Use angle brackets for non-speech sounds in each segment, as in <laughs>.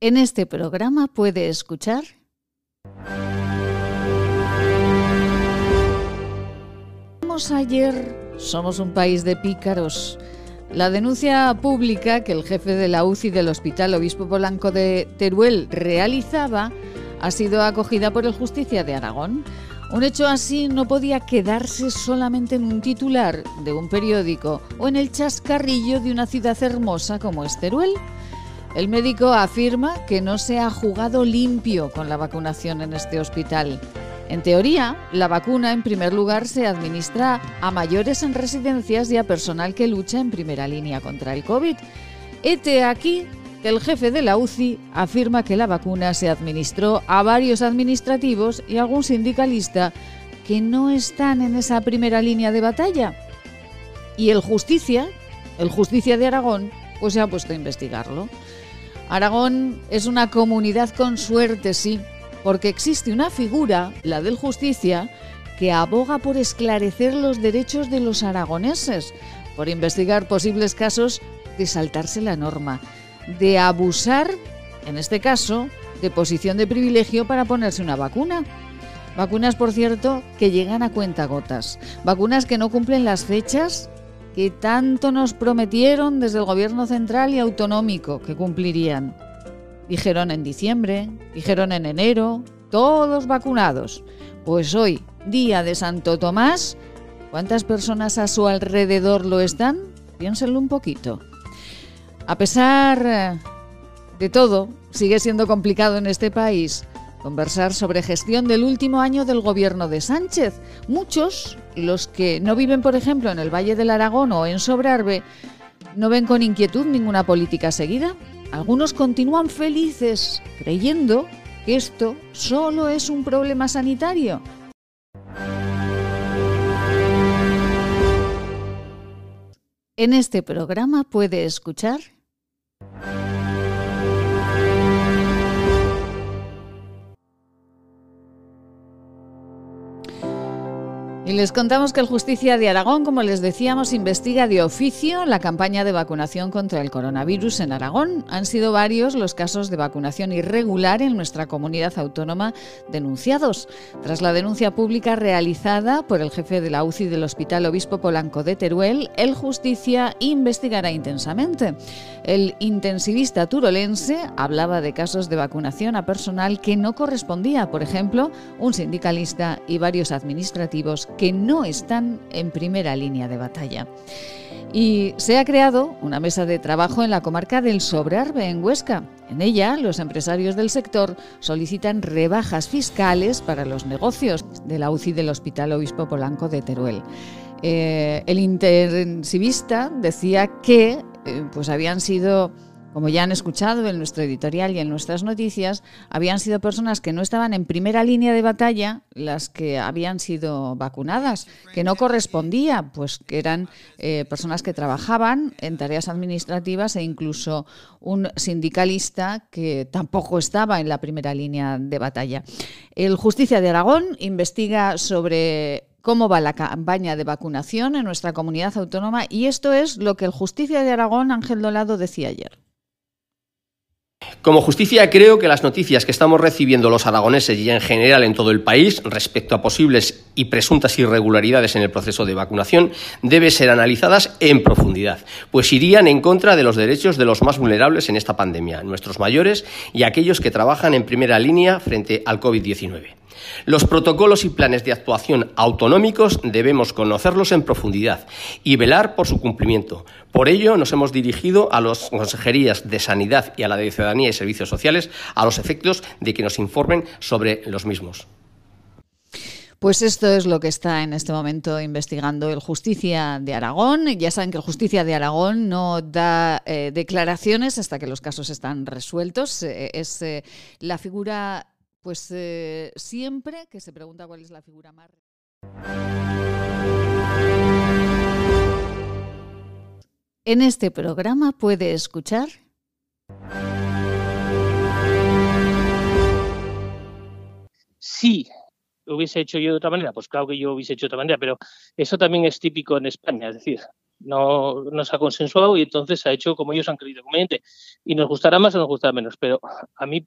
En este programa puede escuchar ayer, somos un país de pícaros. La denuncia pública que el jefe de la UCI del Hospital Obispo Polanco de Teruel realizaba ha sido acogida por el Justicia de Aragón. Un hecho así no podía quedarse solamente en un titular de un periódico o en el chascarrillo de una ciudad hermosa como es Teruel. El médico afirma que no se ha jugado limpio con la vacunación en este hospital. En teoría, la vacuna en primer lugar se administra a mayores en residencias y a personal que lucha en primera línea contra el COVID. Este aquí que el jefe de la UCI afirma que la vacuna se administró a varios administrativos y algún sindicalista que no están en esa primera línea de batalla. Y el Justicia, el Justicia de Aragón, pues se ha puesto a investigarlo. Aragón es una comunidad con suerte, sí, porque existe una figura, la del justicia, que aboga por esclarecer los derechos de los aragoneses, por investigar posibles casos de saltarse la norma, de abusar, en este caso, de posición de privilegio para ponerse una vacuna. Vacunas, por cierto, que llegan a cuentagotas. Vacunas que no cumplen las fechas que tanto nos prometieron desde el gobierno central y autonómico que cumplirían. Dijeron en diciembre, dijeron en enero, todos vacunados. Pues hoy, día de Santo Tomás, ¿cuántas personas a su alrededor lo están? Piénsenlo un poquito. A pesar eh, de todo, sigue siendo complicado en este país conversar sobre gestión del último año del gobierno de Sánchez. Muchos, los que no viven, por ejemplo, en el Valle del Aragón o en Sobrarbe, no ven con inquietud ninguna política seguida. Algunos continúan felices creyendo que esto solo es un problema sanitario. En este programa puede escuchar Y les contamos que el Justicia de Aragón, como les decíamos, investiga de oficio la campaña de vacunación contra el coronavirus en Aragón. Han sido varios los casos de vacunación irregular en nuestra comunidad autónoma denunciados. Tras la denuncia pública realizada por el jefe de la UCI del Hospital Obispo Polanco de Teruel, el Justicia investigará intensamente. El intensivista turolense hablaba de casos de vacunación a personal que no correspondía, por ejemplo, un sindicalista y varios administrativos que no están en primera línea de batalla. Y se ha creado una mesa de trabajo en la comarca del Sobrarbe, en Huesca. En ella, los empresarios del sector solicitan rebajas fiscales para los negocios de la UCI del Hospital Obispo Polanco de Teruel. Eh, el intensivista decía que eh, pues habían sido como ya han escuchado en nuestro editorial y en nuestras noticias, habían sido personas que no estaban en primera línea de batalla las que habían sido vacunadas, que no correspondía, pues que eran eh, personas que trabajaban en tareas administrativas e incluso un sindicalista que tampoco estaba en la primera línea de batalla. El Justicia de Aragón investiga sobre cómo va la campaña de vacunación en nuestra comunidad autónoma y esto es lo que el Justicia de Aragón, Ángel Dolado, decía ayer. Como justicia creo que las noticias que estamos recibiendo los aragoneses y en general en todo el país respecto a posibles y presuntas irregularidades en el proceso de vacunación deben ser analizadas en profundidad, pues irían en contra de los derechos de los más vulnerables en esta pandemia, nuestros mayores y aquellos que trabajan en primera línea frente al COVID-19. Los protocolos y planes de actuación autonómicos debemos conocerlos en profundidad y velar por su cumplimiento. Por ello, nos hemos dirigido a las consejerías de Sanidad y a la de Ciudadanía y Servicios Sociales a los efectos de que nos informen sobre los mismos. Pues esto es lo que está en este momento investigando el Justicia de Aragón. Ya saben que el Justicia de Aragón no da eh, declaraciones hasta que los casos están resueltos. Eh, es eh, la figura pues eh, siempre que se pregunta cuál es la figura más... En este programa puede escuchar... Sí, hubiese hecho yo de otra manera, pues claro que yo hubiese hecho de otra manera, pero eso también es típico en España, es decir, no, no se ha consensuado y entonces se ha hecho como ellos han querido conveniente. Y nos gustará más o nos gustará menos, pero a mí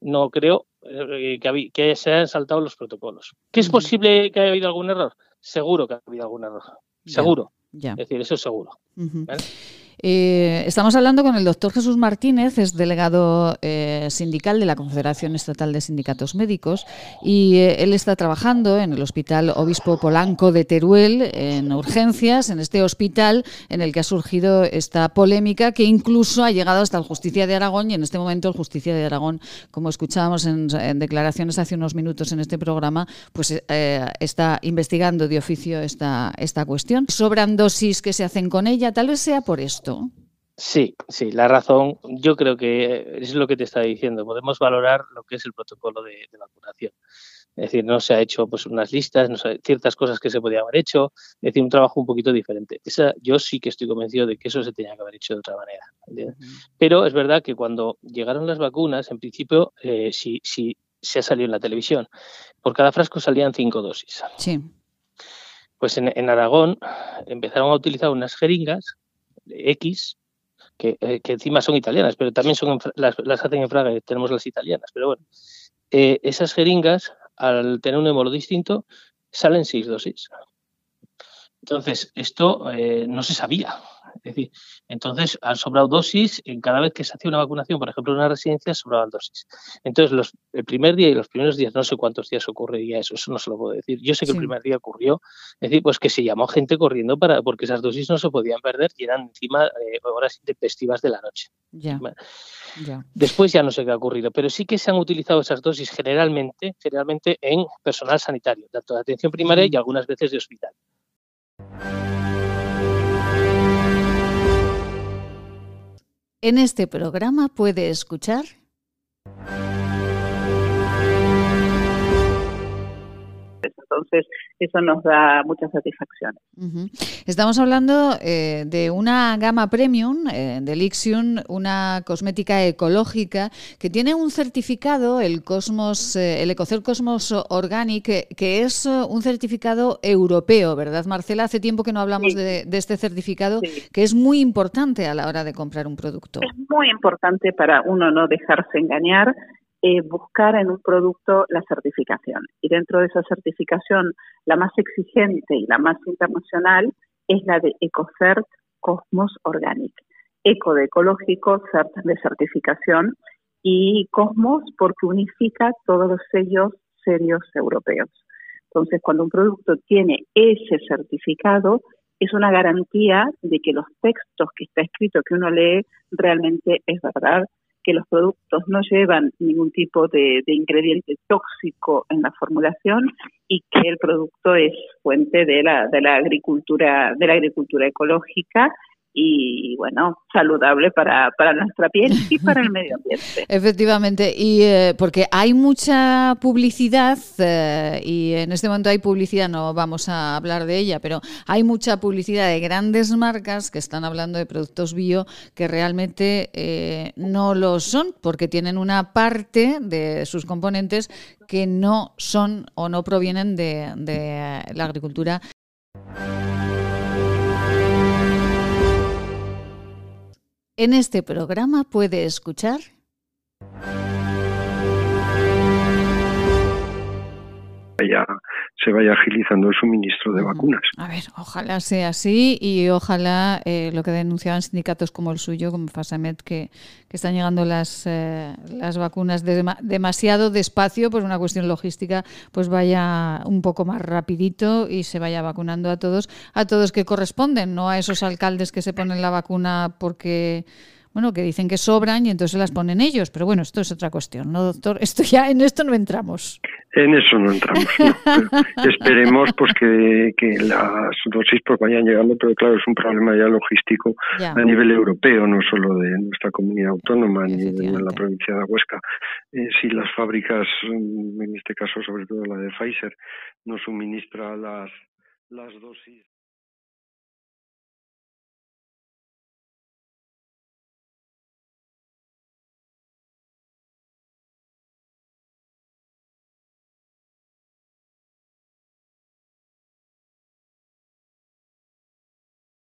no creo eh, que, que, se hayan saltado los protocolos. ¿Que es posible que haya habido algún error? Seguro que ha habido algún error. Seguro. Es decir, eso es seguro. Eh, estamos hablando con el doctor Jesús Martínez, es delegado eh, sindical de la Confederación Estatal de Sindicatos Médicos y eh, él está trabajando en el Hospital Obispo Polanco de Teruel en urgencias, en este hospital en el que ha surgido esta polémica que incluso ha llegado hasta el Justicia de Aragón y en este momento el Justicia de Aragón, como escuchábamos en, declaraciones hace unos minutos en este programa, pues está investigando de oficio esta, esta cuestión. Sobran dosis que se hacen con ella, tal vez sea por esto. Sí, sí, la razón, yo creo que es lo que te estaba diciendo, podemos valorar lo que es el protocolo de, vacunación. Es decir, no se ha hecho pues unas listas, no ciertas cosas que se podían haber hecho, es decir, un trabajo un poquito diferente. Esa, yo sí que estoy convencido de que eso se tenía que haber hecho de otra manera. Pero es verdad que cuando llegaron las vacunas, en principio, eh, sí, sí se ha salido en la televisión. Por cada frasco salían cinco dosis. Sí. Pues en, en Aragón empezaron a utilizar unas jeringas X, eh, que, encima son italianas, pero también son las, hacen en Fraga, tenemos las italianas. Pero bueno, eh, esas jeringas, al tener un hémolo distinto, salen seis dosis. Entonces, esto eh, no se sabía. Es decir, entonces han sobrado dosis en cada vez que se hacía una vacunación, por ejemplo, en una residencia, sobraban dosis. Entonces, los, el primer día y los primeros días, no sé cuántos días ocurriría eso, eso no se lo puedo decir. Yo sé que el primer día ocurrió, es decir, pues que se llamó gente corriendo para porque esas dosis no se podían perder y eran encima eh, horas intempestivas de la noche. Ya. Después ya no sé qué ha ocurrido, pero sí que se han utilizado esas dosis generalmente, generalmente en personal sanitario, tanto de atención primaria y algunas veces de hospital. En este programa puede escuchar Entonces, eso nos da muchas satisfacciones. Estamos hablando eh, de una gama premium eh, de Lixium, una cosmética ecológica que tiene un certificado, el Cosmos, eh, el Ecocer Cosmos Organic, que, es un certificado europeo, ¿verdad, Marcela? Hace tiempo que no hablamos de, este certificado, que es muy importante a la hora de comprar un producto. Es muy importante para uno no dejarse engañar eh, buscar en un producto la certificación. Y dentro de esa certificación, la más exigente y la más internacional es la de EcoCert Cosmos Organic. Eco de ecológico, CERT de certificación y Cosmos porque unifica todos los sellos serios europeos. Entonces, cuando un producto tiene ese certificado, es una garantía de que los textos que está escrito, que uno lee, realmente es verdad que los productos no llevan ningún tipo de, ingrediente tóxico en la formulación y que el producto es fuente de la, de la agricultura, de la agricultura ecológica y bueno, saludable para, para nuestra piel y <laughs> para el medio ambiente. Efectivamente, y eh, porque hay mucha publicidad eh, y en este momento hay publicidad, no vamos a hablar de ella, pero hay mucha publicidad de grandes marcas que están hablando de productos bio que realmente eh, no lo son porque tienen una parte de sus componentes que no son o no provienen de, de la agricultura En este programa puede escuchar se vaya agilizando el suministro de vacunas. A ver, ojalá sea así y ojalá eh, lo que denunciaban sindicatos como el suyo, como Fasamet, que, que están llegando las, eh, las vacunas demasiado despacio por una cuestión logística, pues vaya un poco más rapidito y se vaya vacunando a todos, a todos que corresponden, no a esos alcaldes que se ponen la vacuna porque bueno, que dicen que sobran y entonces las ponen ellos. Pero bueno, esto es otra cuestión, ¿no, doctor? Esto ya en esto no entramos. En eso no entramos. <laughs> esperemos pues que, las dosis pues vayan llegando, pero claro, es un problema ya logístico a nivel europeo, no solo de nuestra comunidad autónoma ni de la provincia de Huesca. Eh, si las fábricas, en este caso sobre todo la de Pfizer, no suministra las, las dosis.